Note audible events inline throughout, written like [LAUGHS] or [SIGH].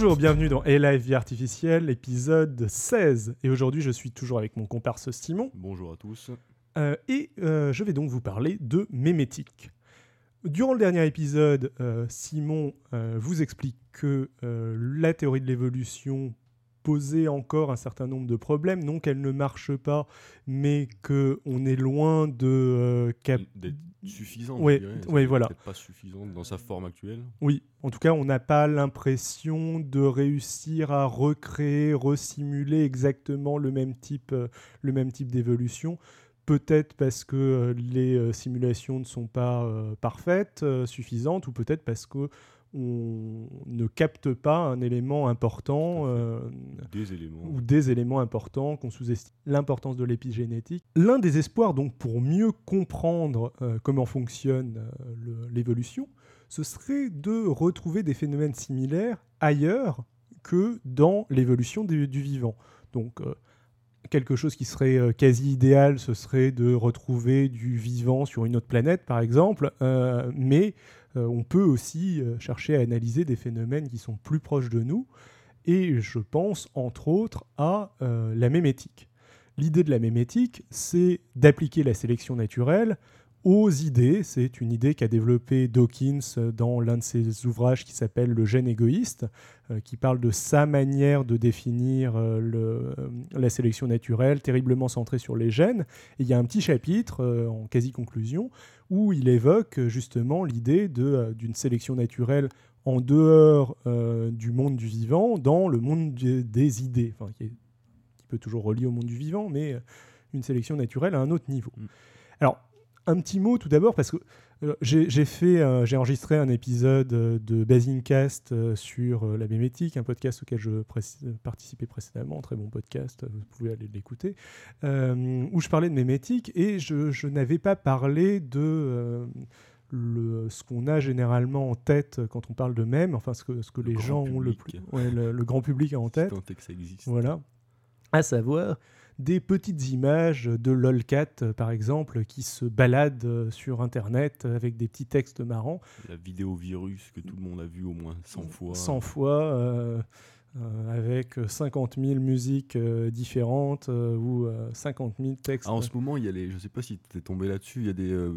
Bonjour, bienvenue dans AI Vie Artificielle, épisode 16. Et aujourd'hui, je suis toujours avec mon comparse Simon. Bonjour à tous. Euh, et euh, je vais donc vous parler de mémétique. Durant le dernier épisode, euh, Simon vous explique que la théorie de l'évolution posait encore un certain nombre de problèmes, non qu'elle ne marche pas, mais qu'on est loin de euh, cap- D'être suffisant. Ouais, je dirais. ouais, C'est voilà. pas suffisant dans sa forme actuelle. Oui, en tout cas, on n'a pas l'impression de réussir à recréer, resimuler exactement le même type, euh, le même type d'évolution. Peut-être parce que euh, les euh, simulations ne sont pas euh, parfaites, suffisantes, ou peut-être parce que on ne capte pas un élément important euh, Des éléments. ou des éléments importants qu'on sous-estime. L'importance de l'épigénétique. L'un des espoirs, donc, pour mieux comprendre euh, comment fonctionne euh, l'évolution, ce serait de retrouver des phénomènes similaires ailleurs que dans l'évolution du, du vivant. Donc, quelque chose qui serait quasi idéal, ce serait de retrouver du vivant sur une autre planète, par exemple, euh, mais on peut aussi euh, chercher à analyser des phénomènes qui sont plus proches de nous, et je pense entre autres à euh, la mémétique. L'idée de la mémétique, c'est d'appliquer la sélection naturelle aux idées. C'est une idée qu'a développée Dawkins dans l'un de ses ouvrages qui s'appelle Le gène égoïste, euh, qui parle de sa manière de définir euh, le- euh, la sélection naturelle, terriblement centrée sur les gènes. Et il y a un petit chapitre euh, en quasi-conclusion où il évoque justement l'idée d'une sélection naturelle en dehors du monde du vivant, dans le monde des idées, enfin, qui, est- qui peut toujours relier au monde du vivant, mais une sélection naturelle à un autre niveau. Mm. Alors, un petit mot tout d'abord, parce que euh, j'ai fait, euh, j'ai enregistré un épisode euh, de Basingcast euh, sur euh, la mémétique, un podcast auquel je pré- participais précédemment, très bon podcast, vous pouvez aller l'écouter, où je parlais de mémétique et je, je n'avais pas parlé de le, ce qu'on a généralement en tête quand on parle de mème, enfin ce que, ce que Le les gens ont le plus, ouais, le, le grand public a en tête. Tant que ça existe. Voilà. À savoir des petites images de lolcat, euh, par exemple, qui se baladent euh, sur Internet avec des petits textes marrants, La vidéo virus que tout le monde a vu au moins 100 fois. 100 fois, euh, euh, avec 50 000 musiques euh, différentes euh, ou euh, 50 000 textes. Ah, en ce moment, il y a les, je sais pas si tu es tombé là-dessus, il y a des, euh,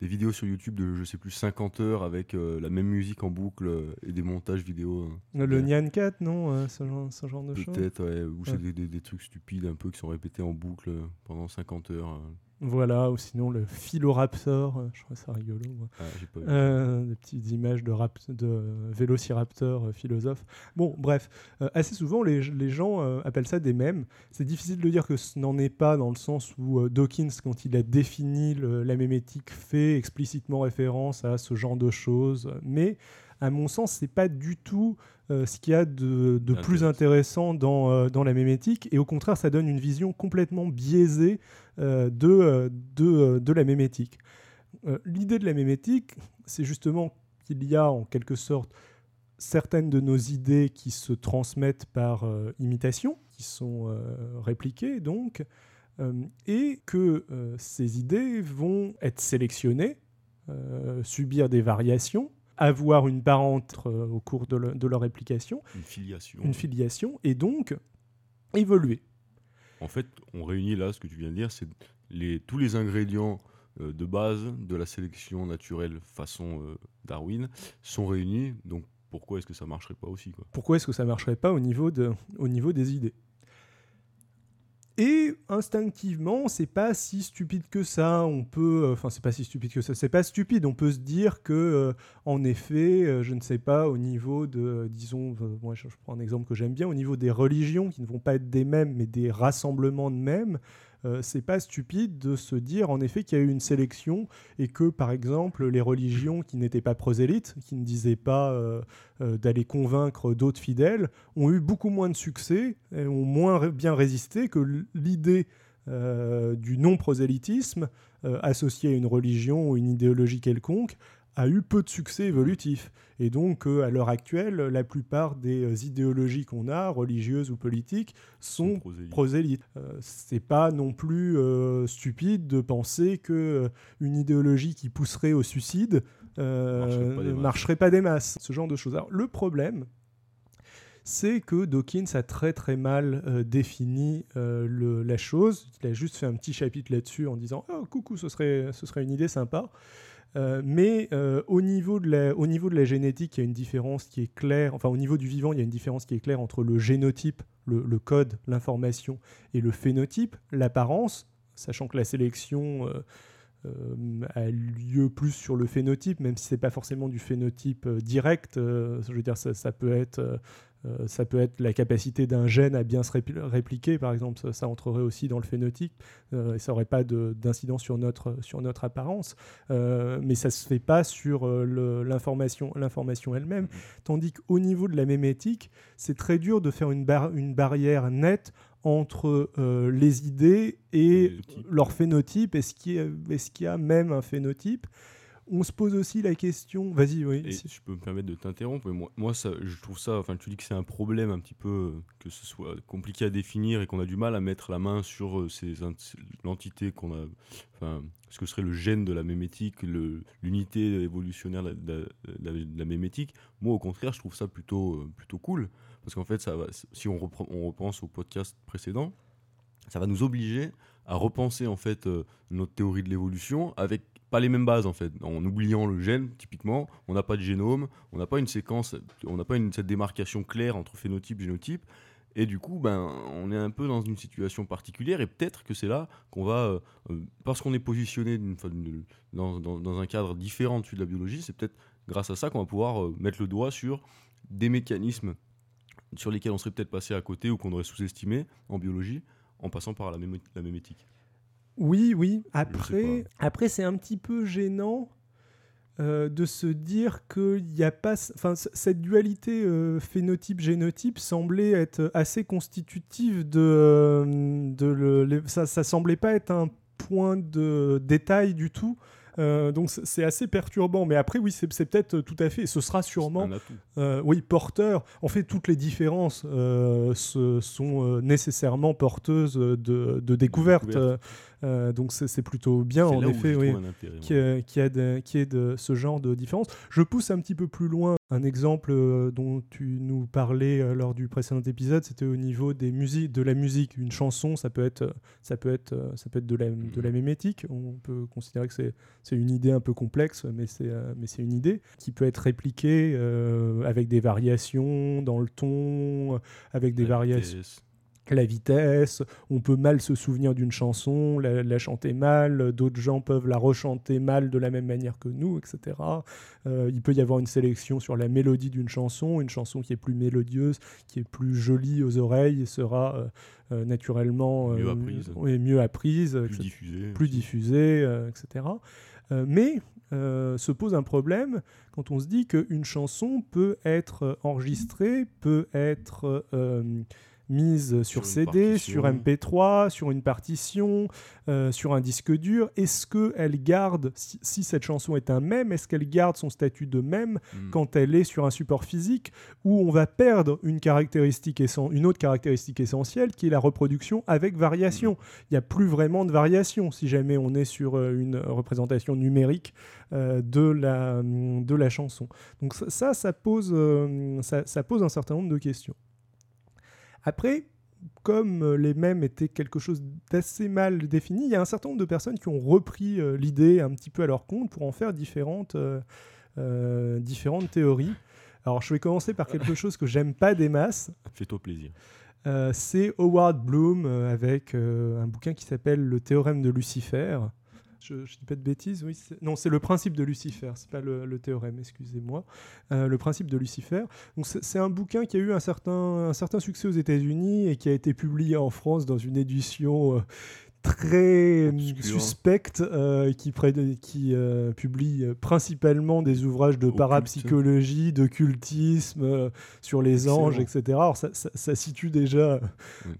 des vidéos sur YouTube de, je sais plus, 50 heures avec euh, la même musique en boucle euh, et des montages vidéo. hein. le. Nyan Cat, non euh, ce, genre, ce genre de choses? Peut-être, ouais, ou c'est des, des- des trucs stupides un peu qui sont répétés en boucle euh, pendant 50 heures. Voilà, ou sinon le Philoraptor, euh, je trouve ça rigolo. moi. Ah, pas. Euh, des petites images de, rap de vélociraptor euh, philosophe. Bon, bref, euh, assez souvent les, les gens euh, appellent ça des mèmes. C'est difficile de dire que ce n'en est pas dans le sens où Dawkins, quand il a défini le- la mémétique, fait explicitement référence à ce genre de choses. Mais à mon sens, c'est pas du tout euh, ce qu'il y a de, de plus Intéressant. dans, euh, dans la mémétique. Et au contraire, ça donne une vision complètement biaisée de, euh, de, euh, de la mémétique. Euh, L'idée de la mémétique, c'est justement qu'il y a en quelque sorte certaines de nos idées qui se transmettent par euh, imitation, qui sont euh, répliquées donc, euh, et que euh, ces idées vont être sélectionnées, euh, subir des variations, avoir une parente euh, au cours de, le- de leur réplication, Une filiation. une filiation, et donc évoluer. En fait, on réunit là ce que tu viens de dire, c'est tous les ingrédients euh, de base de la sélection naturelle façon euh, Darwin sont réunis. Donc pourquoi est-ce que ça marcherait pas aussi quoi? Pourquoi est-ce que ça marcherait pas au niveau des idées? Et instinctivement, c'est pas si stupide que ça. On peut, euh, enfin, c'est pas si stupide que ça. C'est pas stupide. On peut se dire que, euh, en effet, euh, je ne sais pas, au niveau de, disons, moi, je, je prends un exemple que j'aime bien, au niveau des religions qui ne vont pas être des mêmes, mais des rassemblements de mêmes. Euh, c'est pas stupide de se dire en effet qu'il y a eu une sélection et que par exemple les religions qui n'étaient pas prosélytes, qui ne disaient pas euh, euh, d'aller convaincre d'autres fidèles, ont eu beaucoup moins de succès et ont moins bien résisté que l'idée du non-prosélytisme euh, associé à une religion ou une idéologie quelconque a eu peu de succès évolutif. Et donc, euh, à l'heure actuelle, la plupart des euh, idéologies qu'on a, religieuses ou politiques, sont prosélytes. prosélytes. Euh, c'est pas non plus euh, stupide de penser que une idéologie qui pousserait au suicide Marcherait pas des ne masses. marcherait pas des masses. Ce genre de choses. Alors, le problème, c'est que Dawkins a très très mal euh, défini euh, la chose. Il a juste fait un petit chapitre là-dessus en disant oh, coucou, ce serait, ce serait une idée sympa. Euh, mais au, niveau de la, au niveau de la génétique, il y a une différence qui est claire. Enfin, au niveau du vivant, il y a une différence qui est claire entre le génotype, le, code, l'information, et le phénotype, l'apparence, sachant que la sélection a lieu plus sur le phénotype, même si c'est pas forcément du phénotype direct. je veux dire, ça peut être euh, ça peut être la capacité d'un gène à bien se répliquer, par exemple, ça, entrerait aussi dans le phénotype, euh, et ça n'aurait pas d'incidence sur notre, sur notre apparence, euh, mais ça ne se fait pas sur l'information elle-même. Mm-hmm. Tandis qu'au niveau de la mémétique, c'est très dur de faire une, une barrière nette entre les idées et leur phénotype. Est-ce qu'il y, a même un phénotype on se pose aussi la question. Vas-y, oui. si je peux me permettre de t'interrompre, moi, moi je trouve ça. Enfin, tu dis que c'est un problème un petit peu que ce soit compliqué à définir et qu'on a du mal à mettre la main sur euh, ces l'entité qu'on a. Enfin, ce que serait le gène de la mémétique, l'unité évolutionnaire de la, mémétique. Moi, au contraire, je trouve ça plutôt euh, plutôt cool parce qu'en fait, ça si on, reprend, on repense au podcast précédent, ça va nous obliger à repenser en fait euh, notre théorie de l'évolution avec pas les mêmes bases en fait. En oubliant le gène, typiquement, on n'a pas de génome, on n'a pas une séquence, on n'a pas cette démarcation claire entre phénotype et génotype. Et du coup, ben, on est un peu dans une situation particulière et peut-être que c'est là qu'on va, euh, euh, parce qu'on est positionné dans, un cadre différent de la biologie, c'est peut-être grâce à ça qu'on va pouvoir euh, mettre le doigt sur des mécanismes sur lesquels on serait peut-être passé à côté ou qu'on aurait sous-estimé en biologie en passant par la, la mémétique. Oui, oui. Après, après c'est un petit peu gênant euh, de se dire qu'il n'y a pas. Enfin, cette dualité euh, phénotype-génotype semblait être assez constitutive de. Euh, de le, ça, ça semblait pas être un point de détail du tout. donc c'est assez perturbant. Mais après, oui, c'est peut-être tout à fait, ce sera sûrement, oui, porteur. En fait, toutes les différences ce sont nécessairement porteuses de, de découvertes. Euh, donc c'est plutôt bien en effet oui, qui, qui, ait de, qui de ce genre de différence. Je pousse un petit peu plus loin un exemple euh, dont tu nous parlais euh, lors du précédent épisode, c'était au niveau des musiques, de la musique. Une chanson, ça peut être, ça peut être, ça peut être de la, de la mémétique. On peut considérer que c'est une idée un peu complexe, mais c'est mais c'est une idée qui peut être répliquée avec des variations dans le ton, avec des variations la vitesse, on peut mal se souvenir d'une chanson, la, chanter mal, d'autres gens peuvent la rechanter mal de la même manière que nous, etc. Euh, il peut y avoir une sélection sur la mélodie d'une chanson, une chanson qui est plus mélodieuse, qui est plus jolie aux oreilles, sera euh, euh, naturellement mieux apprise, mieux apprise plus diffusée, plus diffusée etc. mais se pose un problème quand on se dit qu'une chanson peut être enregistrée, peut être mise sur, CD, sur MP3, sur une partition, euh, sur un disque dur. Est-ce qu'elle garde, si, cette chanson est un même, est-ce qu'elle garde son statut de même hmm. quand elle est sur un support physique où on va perdre une, caractéristique une autre caractéristique essentielle qui est la reproduction avec variation? Hmm. Il n'y a plus vraiment de variation si jamais on est sur euh, une représentation numérique euh, de, la, de la chanson. Donc ça, ça pose, ça pose un certain nombre de questions. Après, comme euh, les mêmes étaient quelque chose d'assez mal défini, il y a un certain nombre de personnes qui ont repris euh, l'idée un petit peu à leur compte pour en faire différentes, euh, différentes théories. Alors je vais commencer par quelque chose que j'aime pas des masses. Fais-toi plaisir. c'est Howard Bloom avec un bouquin qui s'appelle Le théorème de Lucifer je ne dis pas de bêtises, oui. Non, c'est le principe de Lucifer, c'est pas le, théorème, excusez-moi. Euh, le principe de Lucifer. Donc c'est un bouquin qui a eu un certain, succès aux États-Unis et qui a été publié en France dans une édition euh, très suspecte euh, qui, qui euh, publie principalement des ouvrages de parapsychologie, d'occultisme sur les anges, etc. Alors ça, ça, situe déjà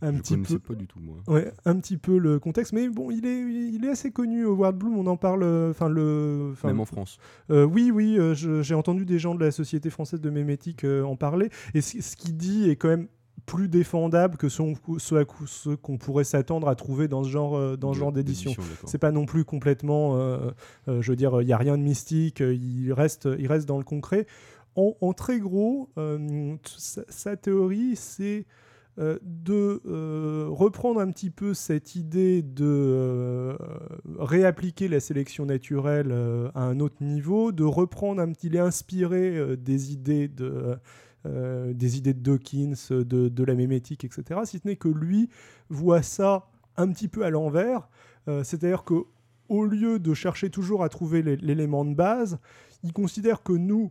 un petit peu. pas du tout moi. Ouais, un petit peu le contexte, mais bon, il est, il est assez connu. Howard Bloom, on en parle. Enfin le. Même en France. oui, oui, j'ai entendu des gens de la Société française de mémétique en parler, et ce qu'il dit est quand même plus défendable que ce, ce, qu'on pourrait s'attendre à trouver dans ce genre, euh, dans ce genre d'édition. C'est pas non plus complètement, euh, euh, je veux dire, il n'y a rien de mystique, il reste, il reste dans le concret. en, très gros, sa, théorie, c'est de reprendre un petit peu cette idée de réappliquer la sélection naturelle à un autre niveau, de reprendre un petit, inspiré des idées de euh, des idées de Dawkins, de, la mémétique, etc. Si ce n'est que lui voit ça un petit peu à l'envers, euh, c'est-à-dire que au lieu de chercher toujours à trouver l'élément de base, il considère que nous,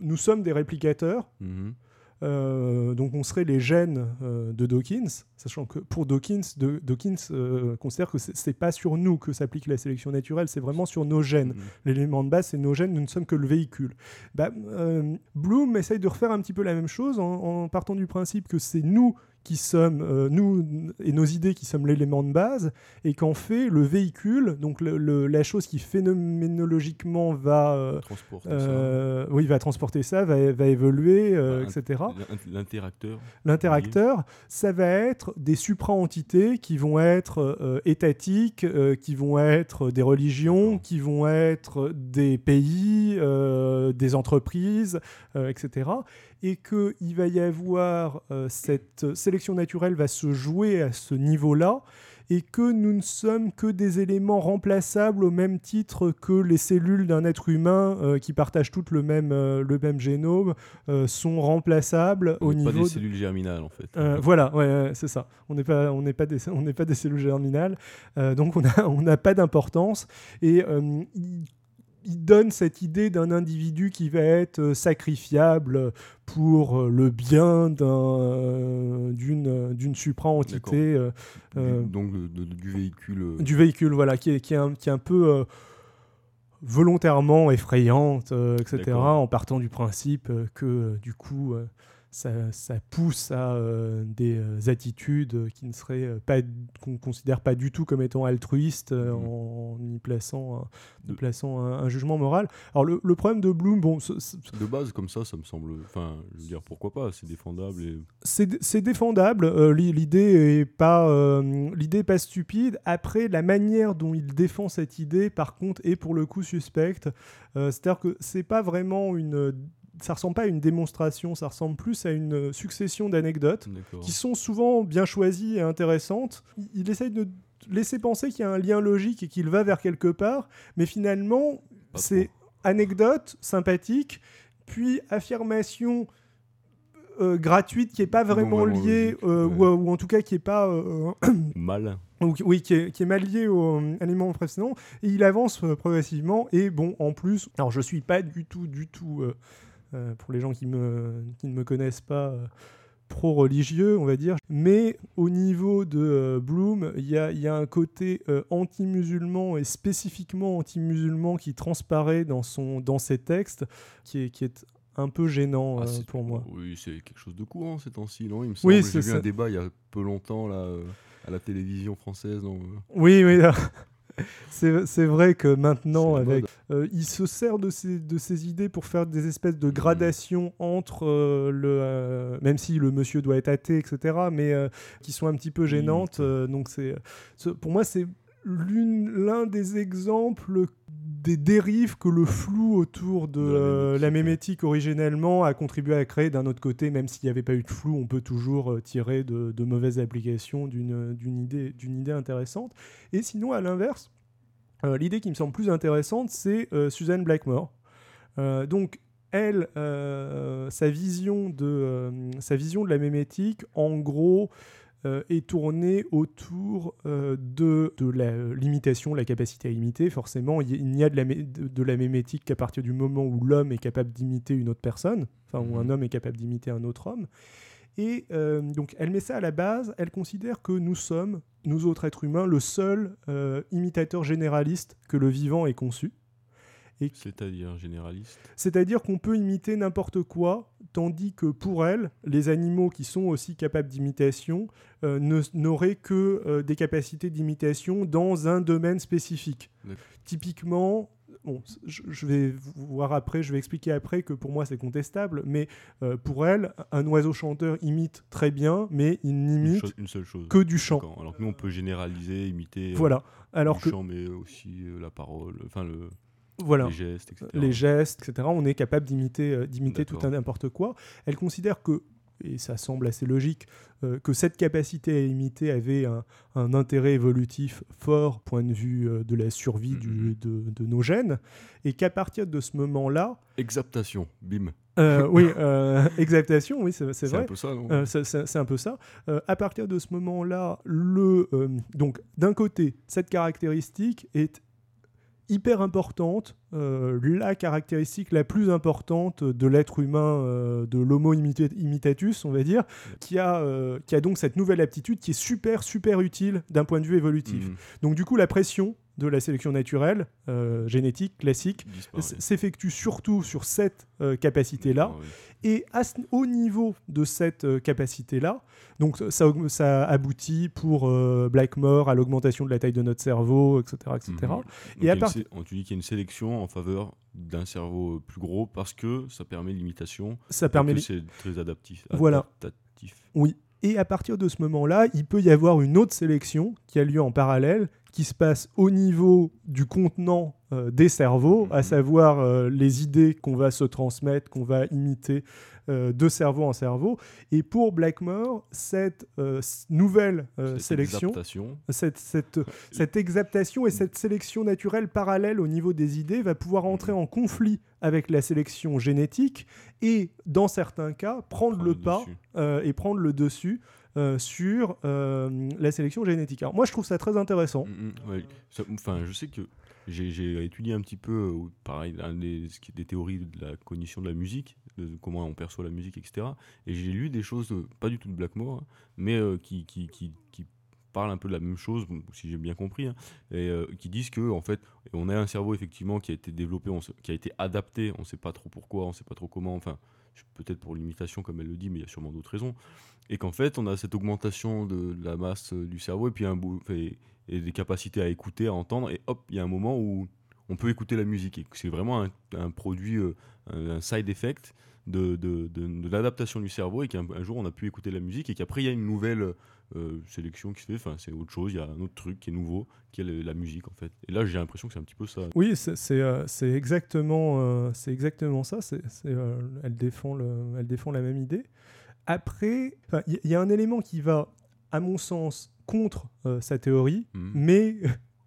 nous sommes des réplicateurs. Mhm. Euh, donc on serait les gènes euh, de Dawkins, sachant que pour Dawkins, Dawkins euh, considère que c'est pas sur nous que s'applique la sélection naturelle, c'est vraiment sur nos gènes. Mm. L'élément de base, c'est nos gènes, nous ne sommes que le véhicule. Bah, Bloom essaye de refaire un petit peu la même chose en partant du principe que c'est nous qui sommes, euh, nous et nos idées qui sommes l'élément de base, et qu'en fait, le véhicule, donc le, la chose qui phénoménologiquement va, euh, euh, oui, va transporter ça, va, va évoluer, bah, etc. L'interacteur. L'interacteur, ça va être des supra-entités qui vont être étatiques, qui vont être des religions, qui vont être des pays, des entreprises, etc et qu'il va y avoir euh, cette sélection naturelle va se jouer à ce niveau-là et que nous ne sommes que des éléments remplaçables au même titre que les cellules d'un être humain euh, qui partagent toutes le même, euh, le même génome sont remplaçables on au niveau pas des cellules germinales en fait. voilà, ouais, c'est ça. On n'est pas, on n'est pas des, on n'est pas des cellules germinales, donc on n'a on n'a pas d'importance et il donne cette idée d'un individu qui va être euh, sacrifiable pour euh, le bien euh, d'une d'une supra-entité. donc du véhicule. Du véhicule, voilà, qui est, qui est, un, qui est un peu volontairement effrayante, etc., en partant du principe que du coup ça, pousse à euh, des euh, attitudes qui ne seraient euh, pas qu'on considère pas du tout comme étant altruistes mmh. en y plaçant, un, plaçant un, jugement moral. Alors le, problème de Bloom, bon, de base comme ça, ça me semble, enfin, je veux dire pourquoi pas, c'est défendable. Et... C'est défendable. l'idée est pas l'idée pas stupide. Après, la manière dont il défend cette idée, par contre, est pour le coup suspecte. C'est-à-dire que c'est pas vraiment une ça ressemble pas à une démonstration, ça ressemble plus à une succession d'anecdotes qui sont souvent bien choisies et intéressantes. Il essaye de laisser penser qu'il y a un lien logique et qu'il va vers quelque part, mais finalement, c'est anecdote sympathique, puis affirmation euh, gratuite qui est pas vraiment, liée, euh, ou, en tout cas qui est pas euh, mal. [COUGHS] oui, qui est, qui est, mal lié au aliment précédent. Et il avance progressivement. Et bon, en plus, alors je suis pas du tout, du tout pour les gens qui, me, qui ne me connaissent pas euh, pro-religieux, on va dire. Mais au niveau de euh, Bloom, il y a, y a, un côté anti-musulman et spécifiquement anti-musulman qui transparaît dans, son, dans ses textes, qui est, qui est un peu gênant ah, pour moi. Oui, c'est quelque chose de courant ces temps-ci, non? Il me semble. Oui, J'ai vu un débat il y a peu longtemps là, à la télévision française. Oui, oui. C'est vrai que maintenant, avec, euh, il se sert de ses, de ses idées pour faire des espèces de mmh. gradations entre euh, le. Euh, même si le monsieur doit être athée, etc., mais qui sont un petit peu gênantes. donc, c'est pour moi, c'est l'un des exemples des dérives que le flou autour de, la, mémétique originellement a contribué à créer. D'un autre côté, même s'il n'y avait pas eu de flou, on peut toujours tirer de, de mauvaises applications d'une idée, idée intéressante. Et sinon, à l'inverse, euh, l'idée qui me semble plus intéressante, c'est euh, Suzanne Blackmore. Euh, donc, elle, sa, vision de, sa vision de la mémétique, en gros, est tournée autour de, de l'imitation, la, capacité à imiter. Forcément, il n'y a de la, de, la mémétique qu'à partir du moment où l'homme est capable d'imiter une autre personne, enfin, où un mhm. homme est capable d'imiter un autre homme. Et euh, donc, elle met ça à la base. Elle considère que nous sommes, nous autres êtres humains, le seul euh, imitateur généraliste que le vivant ait conçu. C'est-à-dire généraliste? C'est-à-dire qu'on peut imiter n'importe quoi, tandis que pour elle, les animaux qui sont aussi capables d'imitation euh, n'auraient que des capacités d'imitation dans un domaine spécifique. Typiquement, bon, je, vais voir après, je vais expliquer après que pour moi c'est contestable, mais euh, pour elle, un oiseau chanteur imite très bien, mais il n'imite que du chant. Alors que nous on peut généraliser, imiter. Voilà. Alors du chant, mais aussi euh, la parole, enfin le. Voilà. les gestes, etc. les gestes, etc. On est capable d'imiter, euh, d'imiter tout un n'importe quoi. Elle considère que, et ça semble assez logique, euh, que cette capacité à imiter avait un, un intérêt évolutif fort, point de vue euh, de la survie du- Mhm. de, de nos gènes, et qu'à partir de ce moment-là, Exaptation, bim. euh, oui, [LAUGHS] exaptation, oui, c'est, c'est C'est un vrai. peu ça, non? C'est, c'est- un peu ça. À partir de ce moment-là, le donc d'un côté, cette caractéristique est hyper importante, euh, la caractéristique la plus importante de l'être humain, euh, de l'Homo imita- imitatus, on va dire, qui a, euh, qui a donc cette nouvelle aptitude qui est super, super utile d'un point de vue évolutif. Mhm. Donc du coup, la pression de la sélection naturelle, euh, génétique, classique, s'effectue surtout sur cette euh, capacité-là. Et à au niveau de cette euh, capacité-là, donc ça, ça aboutit pour Blackmore à l'augmentation de la taille de notre cerveau, etc. etc. Mhm. Donc, Et a à part- on- dis qu'il y a une sélection en faveur d'un cerveau plus gros parce que ça permet l'imitation. Ça et permet. c'est très adaptif. Voilà. adaptatif. Oui. Et à partir de ce moment-là, il peut y avoir une autre sélection qui a lieu en parallèle, qui se passe au niveau du contenant euh, des cerveaux, à Mhm. savoir euh, les idées qu'on va se transmettre, qu'on va imiter euh, de cerveau en cerveau. Et pour Blackmore, cette nouvelle Cette sélection, exaptation, cette, cette, cette exaptation et cette sélection naturelle parallèle au niveau des idées va pouvoir entrer en conflit avec la sélection génétique et, dans certains cas, prendre prend le le pas et prendre le dessus euh, sur euh, la sélection génétique. Moi, je trouve ça très intéressant. Mm, mm, Enfin, je sais que j'ai étudié un petit peu, euh, pareil, des, théories de la cognition de la musique, de comment on perçoit la musique, etc. Et j'ai lu des choses, pas du tout de Blackmore, hein, mais qui, parlent un peu de la même chose, si j'ai bien compris, hein, et qui disent que en fait, on a un cerveau effectivement qui a été développé, qui a été adapté, on ne sait pas trop pourquoi, on ne sait pas trop comment, enfin, peut-être pour l'imitation comme elle le dit, mais il y a sûrement d'autres raisons. Et qu'en fait, on a cette augmentation de, la masse euh, du cerveau et puis un et des capacités à écouter, à entendre, et hop, il y a un moment où on peut écouter la musique. C'est vraiment un, un produit, euh, un, side effect de, de, de- de l'adaptation du cerveau, et qu'un un jour on a pu écouter la musique, et qu'après il y a une nouvelle euh, sélection qui se fait, enfin c'est autre chose, il y a un autre truc qui est nouveau, qui est le- la musique en fait. Et là j'ai l'impression que c'est un petit peu ça. Oui, c'est euh, exactement, euh, c'est exactement ça. Elle, défend le, elle défend la même idée. Après, il y, a un élément qui va, à mon sens, contre sa théorie, Mhm. mais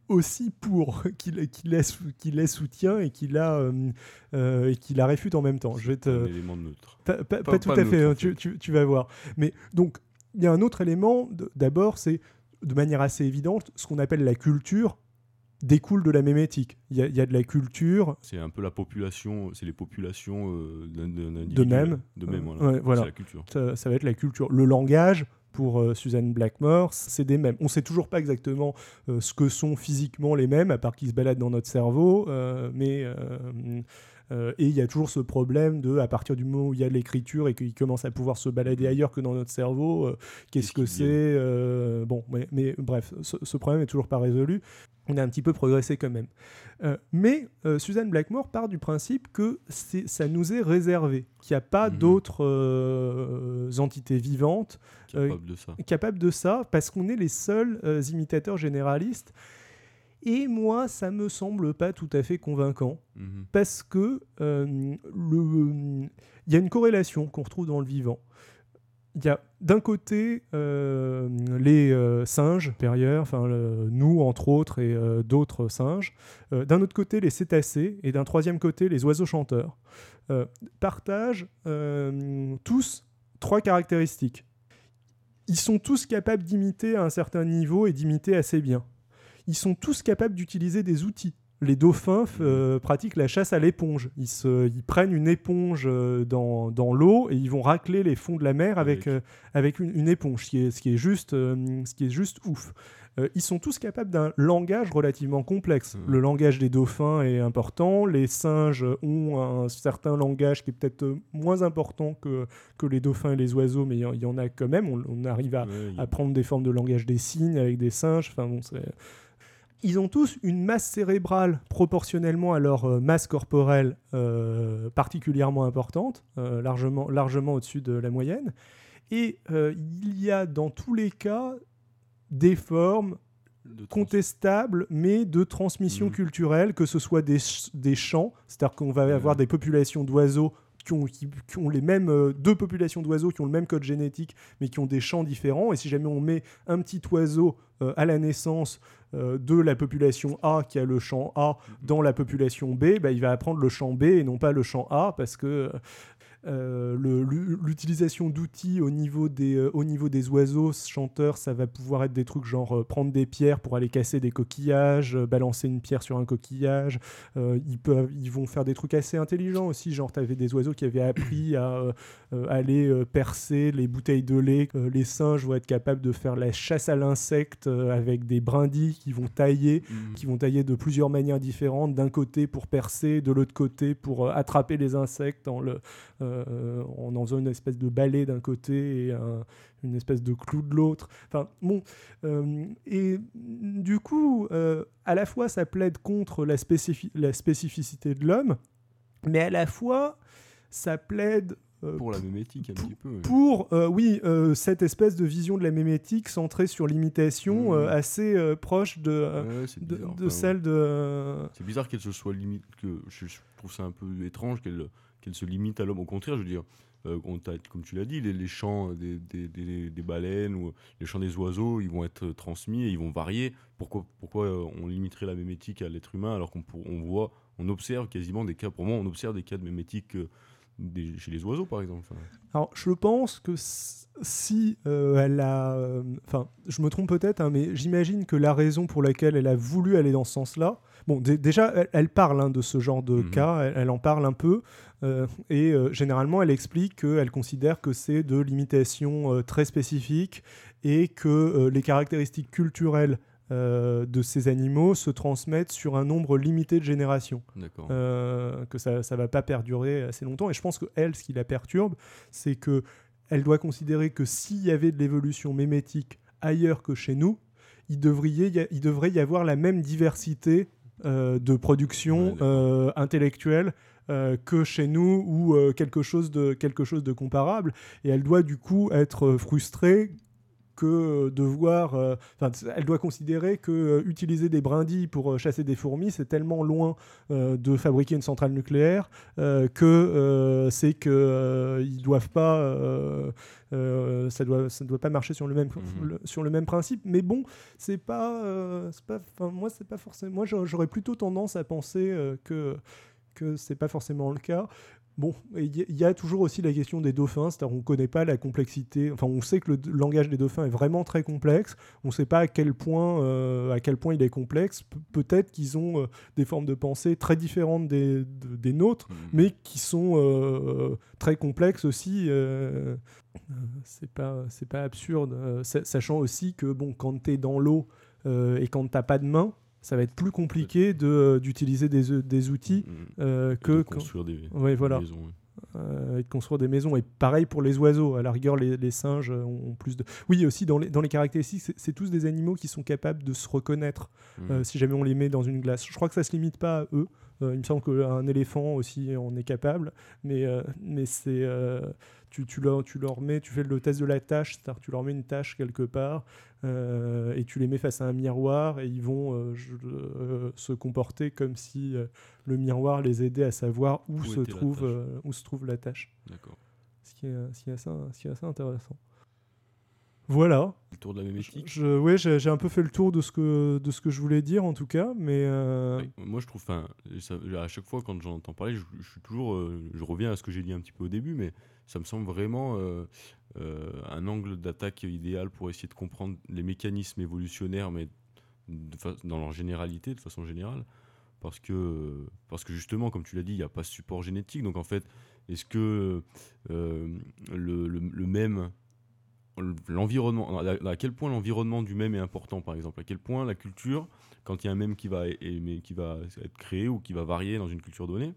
aussi pour, [LAUGHS] qui, qui, la, sou- qui la soutient et qui la, euh, euh, et qui la réfute en même temps. Je vais te, un élément neutre. pas, pas- Pas- pas tout pas à fait, en hein, tu, fait. tu- tu vas voir. Mais donc, il y a un autre élément, d'abord, c'est de manière assez évidente, ce qu'on appelle la culture découle de la mémétique. Il y a, il y a de la culture, C'est un peu la population, c'est les populations euh, d'un d'un individu. De même. De même, Euh, voilà. ouais, voilà. C'est la culture. ça, ça va être la culture. Le langage, pour euh, Suzanne Blackmore, c'est des mêmes. On sait toujours pas exactement euh, ce que sont physiquement les mêmes, à part qu'ils se baladent dans notre cerveau, euh, mais... euh, et il y a toujours ce problème de, à partir du moment où il y a l'écriture et qu'ils commencent à pouvoir se balader ailleurs que dans notre cerveau, euh, qu'est-ce que c'est euh, Bon, mais, mais bref, ce, ce problème est toujours pas résolu. On a un petit peu progressé quand même. Mais Suzanne Blackmore part du principe que ça nous est réservé, qu'il n'y a pas Mhm. d'autres entités vivantes Capable de ça. capables de ça, parce qu'on est les seuls imitateurs généralistes. Et moi, ça me semble pas tout à fait convaincant, Mhm. parce que euh, il y a une corrélation qu'on retrouve dans le vivant. Il y a d'un côté euh, les euh, singes supérieurs, enfin nous entre autres et d'autres singes, d'un autre côté les cétacés et d'un troisième côté les oiseaux chanteurs, partagent tous trois caractéristiques. Ils sont tous capables d'imiter à un certain niveau et d'imiter assez bien. Ils sont tous capables d'utiliser des outils. Les dauphins euh, pratiquent la chasse à l'éponge. Ils, se- ils prennent une éponge euh, dans, dans l'eau et ils vont racler les fonds de la mer avec, euh, avec une, une éponge, ce qui est, ce qui est, juste, ce qui est juste ouf. Ils sont tous capables d'un langage relativement complexe. Mhm. Le langage des dauphins est important. Les singes ont un certain langage qui est peut-être moins important que, que les dauphins et les oiseaux, mais il y en- il y, en a quand même. On, on arrive à, Ouais, a- à prendre des formes de langage des signes avec des singes. Enfin, bon, c'est- Ils ont tous une masse cérébrale proportionnellement à leur euh, masse corporelle euh, particulièrement importante, euh, largement, largement au-dessus de la moyenne. Et euh, il y a dans tous les cas des formes contestable, mais de transmission mmh. culturelle, que ce soit des, des chants, c'est-à-dire qu'on va avoir des populations d'oiseaux qui ont, qui, ont, les mêmes euh, deux populations d'oiseaux qui ont le même code génétique mais qui ont des champs différents et si jamais on met un petit oiseau euh, à la naissance de la population A qui a le champ A dans la population B, bah, il va apprendre le champ B et non pas le champ A parce que euh, l'utilisation d'outils au, niveau des, euh, au niveau des oiseaux chanteurs, ça va pouvoir être des trucs genre euh, prendre des pierres pour aller casser des coquillages, balancer une pierre sur un coquillage. ils, peuvent, ils vont faire des trucs assez intelligents aussi, genre tu avais des oiseaux qui avaient appris à aller percer les bouteilles de lait. les singes vont être capables de faire la chasse à l'insecte avec des brindilles qui vont tailler, mmh. qui vont tailler de plusieurs manières différentes, d'un côté pour percer, de l'autre côté pour attraper les insectes en le euh, en en faisant une espèce de balai d'un côté et une espèce de clou de l'autre. Enfin, bon. Euh, et du coup, euh, à la fois, ça plaide contre la, la spécificité de l'homme, mais à la fois, ça plaide pour la mémétique un petit peu. Pour, oui, cette espèce de vision de la mémétique centrée sur l'imitation mmh. assez proche de, de, celle de... C'est bizarre qu'elle se soit limite, que je, trouve ça un peu étrange qu'elle qu'elle se limite à l'homme. Au contraire, je veux dire, euh, comme tu l'as dit, les, chants des, baleines ou les chants des oiseaux, ils vont être transmis et ils vont varier. Pourquoi, pourquoi euh, on limiterait la mémétique à l'être humain alors qu'on on voit, on observe quasiment des cas, pour moi, on observe des cas de mémétique euh, chez les oiseaux, par exemple Alors, je pense que si elle a. Enfin, je me trompe peut-être, hein, mais j'imagine que la raison pour laquelle elle a voulu aller dans ce sens-là, Bon, déjà, elle, parle hein, de ce genre de mhm. cas, elle, en parle un peu, euh, et euh, généralement, elle explique qu'elle considère que c'est de l'imitation euh, très spécifique et que les caractéristiques culturelles de ces animaux se transmettent sur un nombre limité de générations. que ça ne va pas perdurer assez longtemps. Et je pense que elle, ce qui la perturbe, c'est que elle doit considérer que s'il y avait de l'évolution mémétique ailleurs que chez nous, il devrait, il devrait y avoir la même diversité euh, de production euh, intellectuelle euh, que chez nous ou quelque, chose de, quelque chose de comparable. Et elle doit du coup être frustrée que de voir. elle doit considérer que utiliser des brindilles pour chasser des fourmis, c'est tellement loin de fabriquer une centrale nucléaire que c'est qu'ils ne doivent pas euh, ça doit ça doit pas marcher sur le même mhm. sur le même principe mais bon c'est pas euh, pas moi c'est pas forcément moi j'aurais plutôt tendance à penser euh, que que c'est pas forcément le cas Bon, il y, a toujours aussi la question des dauphins, c'est-à-dire on ne connaît pas la complexité, enfin on sait que le langage des dauphins est vraiment très complexe, on ne sait pas à quel point, euh, à quel point il est complexe, peut-être qu'ils ont euh, des formes de pensée très différentes des, des nôtres, mmh. mais qui sont euh, très complexes aussi. c'est pas, c'est pas absurde, sachant aussi que bon, quand tu es dans l'eau et quand tu n'as pas de main, ça va être plus compliqué de, d'utiliser des, des outils mm, euh, que de construire des, voilà. maisons. Euh, et de construire des maisons. Et pareil pour les oiseaux. À la rigueur, les, les singes ont plus de. Oui, aussi dans les, dans les caractéristiques, c'est, tous des animaux qui sont capables de se reconnaître mm. euh, si jamais on les met dans une glace. Je crois que ça se limite pas à eux. Il me semble qu'un éléphant aussi en est capable, mais, mais c'est tu, tu, leur, tu leur mets, tu fais le test de la tâche, c'est-à-dire tu leur mets une tâche quelque part euh, et tu les mets face à un miroir et ils vont euh, euh, se comporter comme si le miroir les aidait à savoir où, se, trouve, où se trouve la tâche. D'accord. Ce qui est assez intéressant. Voilà. Le tour de la mémétique. Je, ouais, j'ai un peu fait le tour de ce que de ce que je voulais dire en tout cas, mais. Moi, je trouve, à chaque fois quand j'entends parler, je, je, suis toujours, je reviens à ce que j'ai dit un petit peu au début, mais ça me semble vraiment euh, euh, un angle d'attaque idéal pour essayer de comprendre les mécanismes évolutionnaires, mais dans leur généralité, de façon générale. Parce que, parce que justement, comme tu l'as dit, il n'y a pas de support génétique. Donc en fait, est-ce que euh, le, le, même l'environnement, à, quel point l'environnement du même est important, par exemple, à quel point la culture, quand il y a un même qui va, qui va être créé ou qui va varier dans une culture donnée,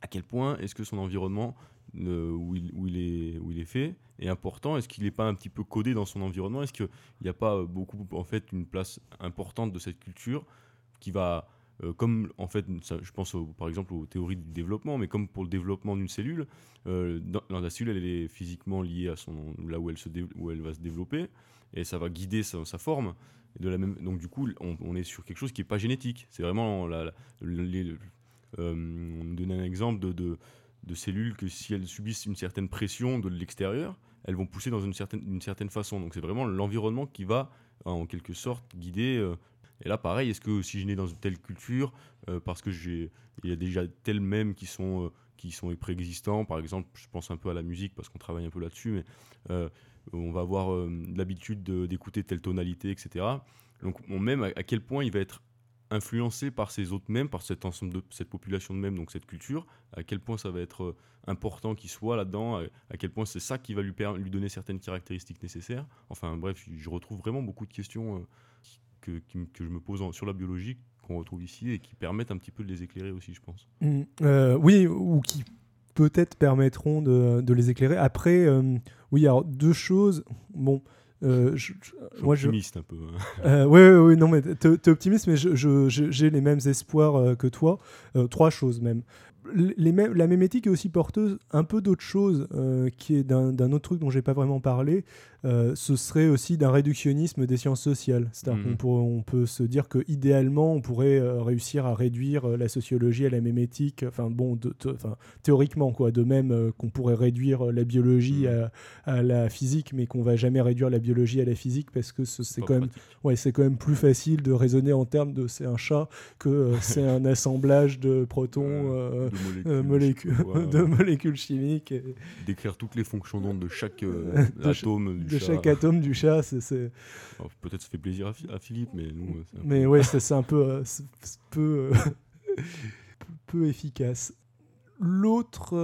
à quel point est-ce que son environnement où, il, où, il est, où il est fait est important? Est-ce qu'il n'est pas un petit peu codé dans son environnement? Est-ce qu'il n'y a pas beaucoup, en fait, une place importante de cette culture qui va comme en fait, je pense par exemple aux théories du développement, mais comme pour le développement d'une cellule, dans, la cellule elle est physiquement liée à son là où elle se où elle va se développer et ça va guider sa, forme. De la même, donc du coup, on, est sur quelque chose qui n'est pas génétique. C'est vraiment la, les, on donne un exemple de, de, cellules que si elles subissent une certaine pression de l'extérieur, elles vont pousser dans une certaine, une certaine façon. Donc c'est vraiment l'environnement qui va en quelque sorte guider. Euh, et là, pareil, est-ce que si je nais dans une telle culture, euh, parce que j'ai, il y a déjà tels mêmes qui sont, euh, qui sont préexistants, par exemple, je pense un peu à la musique parce qu'on travaille un peu là-dessus, mais on va avoir l'habitude d'écouter telle tonalité, etc. Donc on même à, quel point il va être influencé par ces autres mêmes, par cet ensemble de cette population de mêmes, donc cette culture, à quel point ça va être euh, important qu'il soit là-dedans, à, quel point c'est ça qui va lui, lui donner certaines caractéristiques nécessaires. Enfin bref, je retrouve vraiment beaucoup de questions euh, que, que, je me pose sur la biologie qu'on retrouve ici et qui permettent un petit peu de les éclairer aussi, je pense. Mmh, euh, oui, ou qui peut-être permettront de, de, les éclairer. Après, oui, alors deux choses. Bon, euh, je, moi, optimiste un peu. Hein. [LAUGHS] Euh, oui, oui, non, mais tu es, optimiste, mais j'ai les mêmes espoirs euh, que toi. trois choses même les la mémétique est aussi porteuse un peu d'autre chose, euh, qui est d'un autre truc dont j'ai pas vraiment parlé. Euh, ce serait aussi d'un réductionnisme des sciences sociales. C'est-à-dire mhm. qu'on on peut se dire que idéalement, on pourrait euh, réussir à réduire la sociologie à la mémétique. Enfin bon, théoriquement quoi. De même qu'on pourrait réduire la biologie mhm. à, la physique, mais qu'on va jamais réduire la biologie à la physique parce que c'est quand même, ouais, c'est quand même plus facile de raisonner en termes de c'est un chat que c'est un [LAUGHS] assemblage de protons de molécules, euh, [LAUGHS] de molécules chimiques. D'écrire toutes les fonctions d'onde de chaque euh, [LAUGHS] atome du de chaque atome du chat. c'est Peut-être ça fait plaisir à, Philippe, mais nous. Mais peu... ouais, [LAUGHS] c'est un peu, euh, peu, peu efficace. L'autre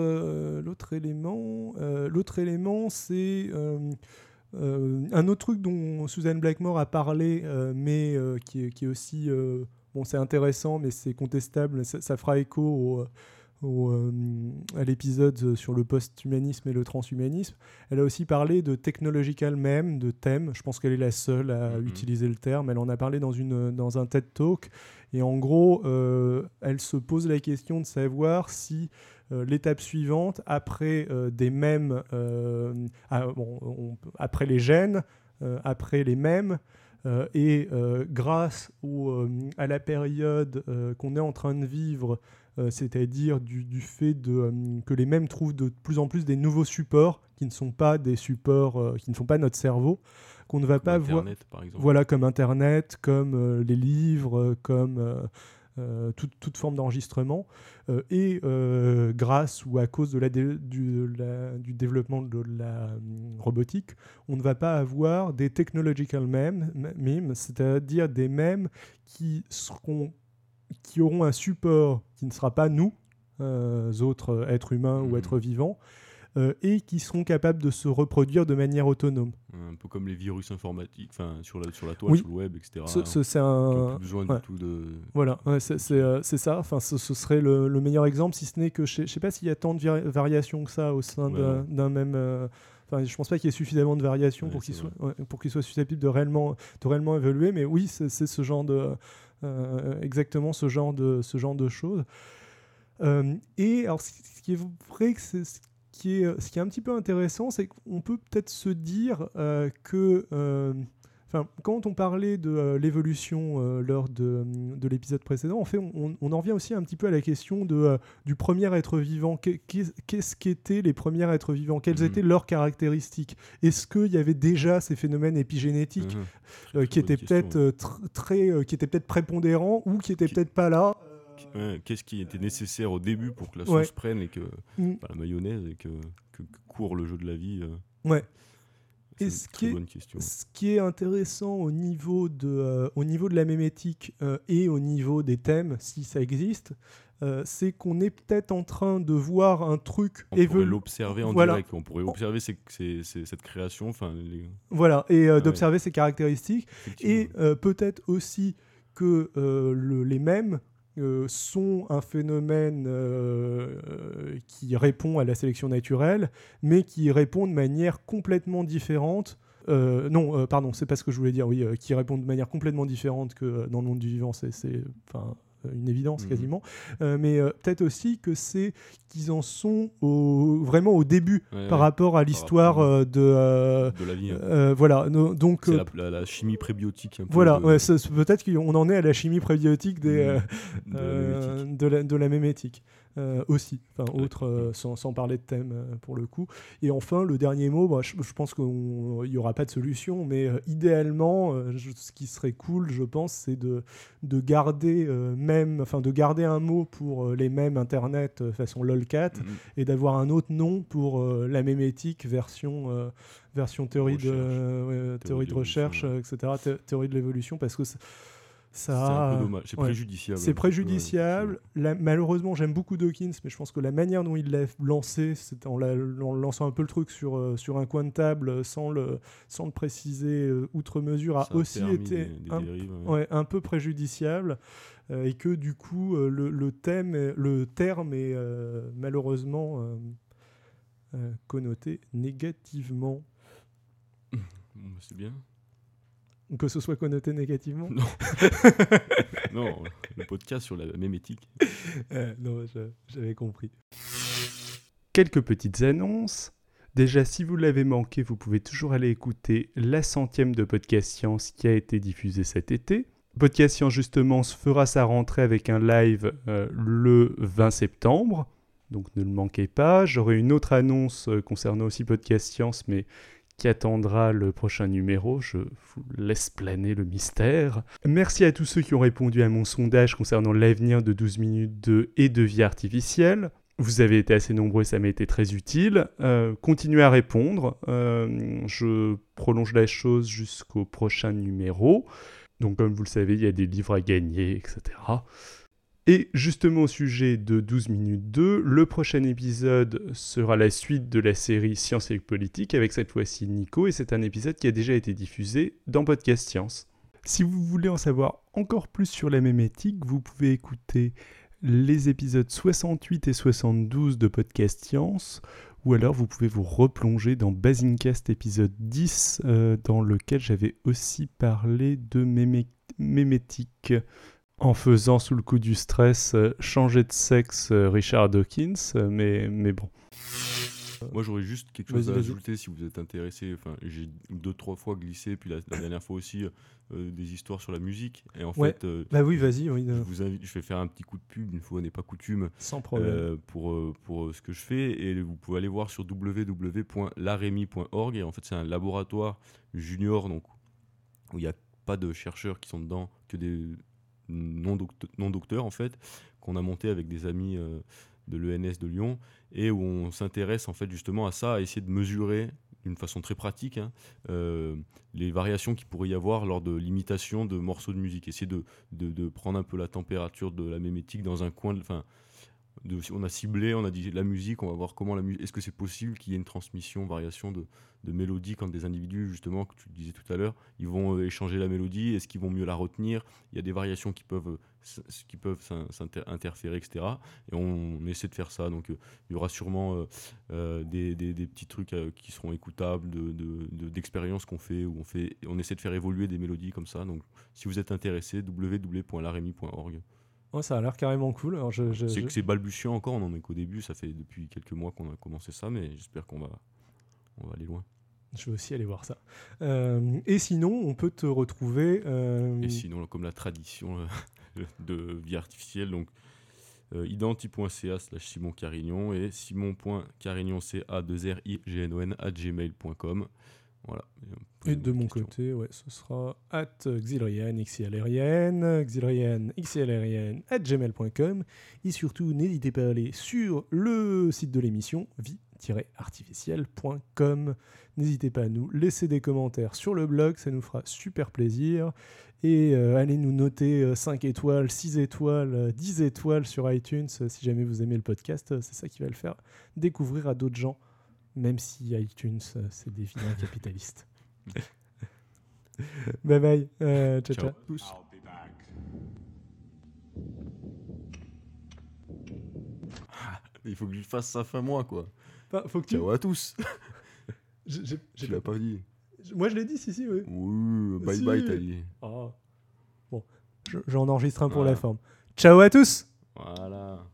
l'autre élément, l'autre élément, c'est un autre truc dont Suzanne Blackmore a parlé, mais qui est, qui, est, aussi bon, c'est intéressant, mais c'est contestable. Ça, ça, fera écho au, euh, à l'épisode sur le post-humanisme et le transhumanisme. Elle a aussi parlé de technological meme, de thème. Je pense qu'elle est la seule à mhm. utiliser le terme. Elle en a parlé dans, une, dans un TED Talk. Et en gros, euh, elle se pose la question de savoir si euh, l'étape suivante, après des mèmes, ah, après les gènes, après les mèmes, et grâce à la période qu'on est en train de vivre euh, c'est-à-dire du, fait de, euh, que les mêmes trouvent de plus en plus des nouveaux supports qui ne sont pas des supports, euh, qui ne sont pas notre cerveau, qu'on ne va pas voir. Voilà, comme Internet, comme les livres, comme toute, toute, forme d'enregistrement. et grâce ou à cause de la du, du, développement de la robotique, on ne va pas avoir des technological memes, c'est-à-dire des mèmes qui seront qui auront un support qui ne sera pas nous, euh, autres êtres humains ou hmm. êtres vivants, euh, et qui seront capables de se reproduire de manière autonome. Un peu comme les virus informatiques, enfin sur la, sur la toile, sur le web, etc. c'est un. besoin du tout de. Voilà, euh, c'est ça. Enfin, ce, serait le, meilleur exemple, si ce n'est que je ne sais pas s'il y a tant de variations que ça au sein d'un même. Enfin, je pense pas qu'il y ait suffisamment de variations pour qu'il soit, pour qu'il soit susceptible de réellement, de réellement évoluer, mais oui, c'est ce genre de, euh, exactement ce genre de, ce genre de choses. Euh, et alors, ce qui est vrai ce qui est, ce qui est un petit peu intéressant, c'est qu'on peut peut-être se dire euh, que Enfin, quand on parlait de l'évolution lors de, de l'épisode précédent, en fait, on, on, en vient aussi un petit peu à la question de, du premier être vivant. Qu'est-ce qu'étaient les premiers êtres vivants? Quelles mmh. étaient leurs caractéristiques? Est-ce qu'il y avait déjà ces phénomènes épigénétiques mmh. qui, étaient peut-être très, qui étaient peut-être prépondérants ou qui étaient peut-être pas là? Qu'est-ce qui était nécessaire au début pour que la sauce prenne et que mmh. la mayonnaise et que, que, court le jeu de la vie Ouais. Et ce qui, est, ce qui, est, intéressant au niveau de, euh, au niveau de la mémétique euh, et au niveau des thèmes, si ça existe, euh, c'est qu'on est, peut-être en train de voir un truc. On pourrait l'observer en direct, on pourrait observer cette création. Les... Voilà, et d'observer ses caractéristiques. Et peut-être aussi que le, les mêmes euh, sont un phénomène euh, qui répond à la sélection naturelle, mais qui répond de manière complètement différente. Euh, non, pardon, c'est pas ce que je voulais dire, oui, qui répond de manière complètement différente que dans le monde du vivant. C'est, enfin, une évidence Mhm. quasiment, Euh, mais euh, peut-être aussi que c'est qu'ils en sont au, vraiment au début Ouais, par ouais, rapport à l'histoire euh, de... euh, de la vie. hein. euh, voilà, no- donc... Euh, la, la- la chimie prébiotique. un peu voilà, de- ouais, peut-être qu'on en est à la chimie prébiotique des, euh, de la euh, mémétique. de, la, de la mémétique euh, aussi, enfin autre, euh, sans, sans parler de thème euh, pour le coup. Et enfin, le dernier mot, bah, je, je pense qu'il n'y aura pas de solution, mais idéalement, je- ce qui serait cool, je pense, c'est de, de garder même, enfin de garder un mot pour les mêmes internet façon lolcat Mhm. et d'avoir un autre nom pour la mémétique version, version théorie, de, Recherche. théorie de recherche, etc., thé- théorie de l'évolution, parce que ça, C'est ça un peu dommage. C'est ouais. préjudiciable. c'est préjudiciable. La- malheureusement, j'aime beaucoup Dawkins, mais je pense que la manière dont il l'a lancé, c'est en, la- en lançant un peu le truc sur, euh, sur un coin de table euh, sans le, sans le préciser euh, outre mesure, a Ça aussi été des- des un, dérives, ouais. ouais, un peu préjudiciable. euh, et que du coup, le, le thème, est- le terme est malheureusement connoté négativement. Bon, bah, c'est bien. Que ce soit connoté négativement Non. [LAUGHS] non, le podcast sur la mémétique. [LAUGHS] Euh, Non, j'avais compris. Quelques petites annonces. Déjà, si vous l'avez manqué, vous pouvez toujours aller écouter la centième de Podcast Science qui a été diffusée cet été. Podcast Science, justement, se fera sa rentrée avec un live euh, le 20 septembre. Donc ne le manquez pas. J'aurai une autre annonce euh, concernant aussi Podcast Science, mais qui attendra le prochain numéro. Je vous laisse planer le mystère. Merci à tous ceux qui ont répondu à mon sondage concernant l'avenir de 12 minutes 2 et de vie artificielle. Vous avez été assez nombreux ça m'a été très utile. Euh, continuez à répondre. Euh, je prolonge la chose jusqu'au prochain numéro. Donc comme vous le savez, il y a des livres à gagner, etc. Et justement au sujet de 12 minutes 2, le prochain épisode sera la suite de la série Science et politique avec cette fois-ci Nico et c'est un épisode qui a déjà été diffusé dans Podcast Science. Si vous voulez en savoir encore plus sur la mémétique, vous pouvez écouter les épisodes 68 et 72 de Podcast Science, ou alors vous pouvez vous replonger dans Basincast épisode 10, euh, dans lequel j'avais aussi parlé de mémé- mémétique, en faisant sous le coup du stress euh, changer de sexe euh, Richard Dawkins, euh, mais, mais bon. Moi, j'aurais juste quelque chose à vas-y. ajouter si vous êtes intéressé. Enfin, j'ai deux, trois fois glissé, puis la, la dernière fois aussi, euh, des histoires sur la musique. Et en Ouais. fait, euh, Bah oui, vas-y, oui, je vous invite, je vais faire un petit coup de pub, une fois n'est pas coutume, sans problème. euh, pour, pour ce que je fais. Et vous pouvez aller voir sur www.laremi.org. Et en fait, c'est un laboratoire junior, donc où il n'y a pas de chercheurs qui sont dedans, que des non-docte- non-docteurs, en fait, qu'on a monté avec des amis euh, de l'ENS de Lyon, et où on s'intéresse en fait justement à ça, à essayer de mesurer d'une façon très pratique hein, euh, les variations qu'il pourrait y avoir lors de l'imitation de morceaux de musique. Essayer de, de, prendre un peu la température de la mémétique dans un coin. Enfin, on a ciblé, on a dit la musique, on va voir comment la musique... Est-ce que c'est possible qu'il y ait une transmission, variation de, mélodie quand des individus, justement, que tu disais tout à l'heure, ils vont euh, échanger la mélodie, est-ce qu'ils vont mieux la retenir? Il y a des variations qui peuvent, qui peuvent s'in- s'inter- interférer, etc. Et on, essaie de faire ça. Donc euh, il y aura sûrement euh, des, petits trucs qui seront écoutables, de- de- de- d'expériences qu'on fait, où on, fait, on essaie de faire évoluer des mélodies comme ça. Donc si vous êtes intéressé, www.laremi.org. Ouais, ça a l'air carrément cool. Alors, je, je- C'est je- que c'est balbutiant encore, on en est qu'au début, ça fait depuis quelques mois qu'on a commencé ça, mais j'espère qu'on va, on va aller loin. je vais aussi aller voir ça. Euh, et sinon, on peut te retrouver. euh, Et sinon, comme la tradition euh, [LAUGHS] de vie artificielle, donc identi.ca slash Simon Carignon et simon.carignon c a 2 r i g n o n at gmail.com. Voilà. Et de mon côté, ouais, ce sera at xilrian, xilrian, xilrian, xilrian, at gmail.com. Et surtout, n'hésitez pas à aller sur le site de l'émission, vie-artificielle.com. N'hésitez pas à nous laisser des commentaires sur le blog, ça nous fera super plaisir. Et euh, allez nous noter euh, 5 étoiles, 6 étoiles, euh, 10 étoiles sur iTunes euh, si jamais vous aimez le podcast. euh, C'est ça qui va le faire découvrir à d'autres gens, même si iTunes, euh, c'est des vilains [LAUGHS] capitalistes. bye bye. Euh, ciao, Ciao. ciao. Tous. I'll be back. [LAUGHS] Il faut que je fasse ça fin mois, quoi. Enfin, faut que tu. Ciao à tous. [LAUGHS] J'ai- j'ai Tu l'as pas dit. Moi, je l'ai dit, si, si, oui. Oui, bye Si. bye, t'as dit. Ah. Bon, Je- j'en enregistre un pour la forme. Ciao à tous Voilà.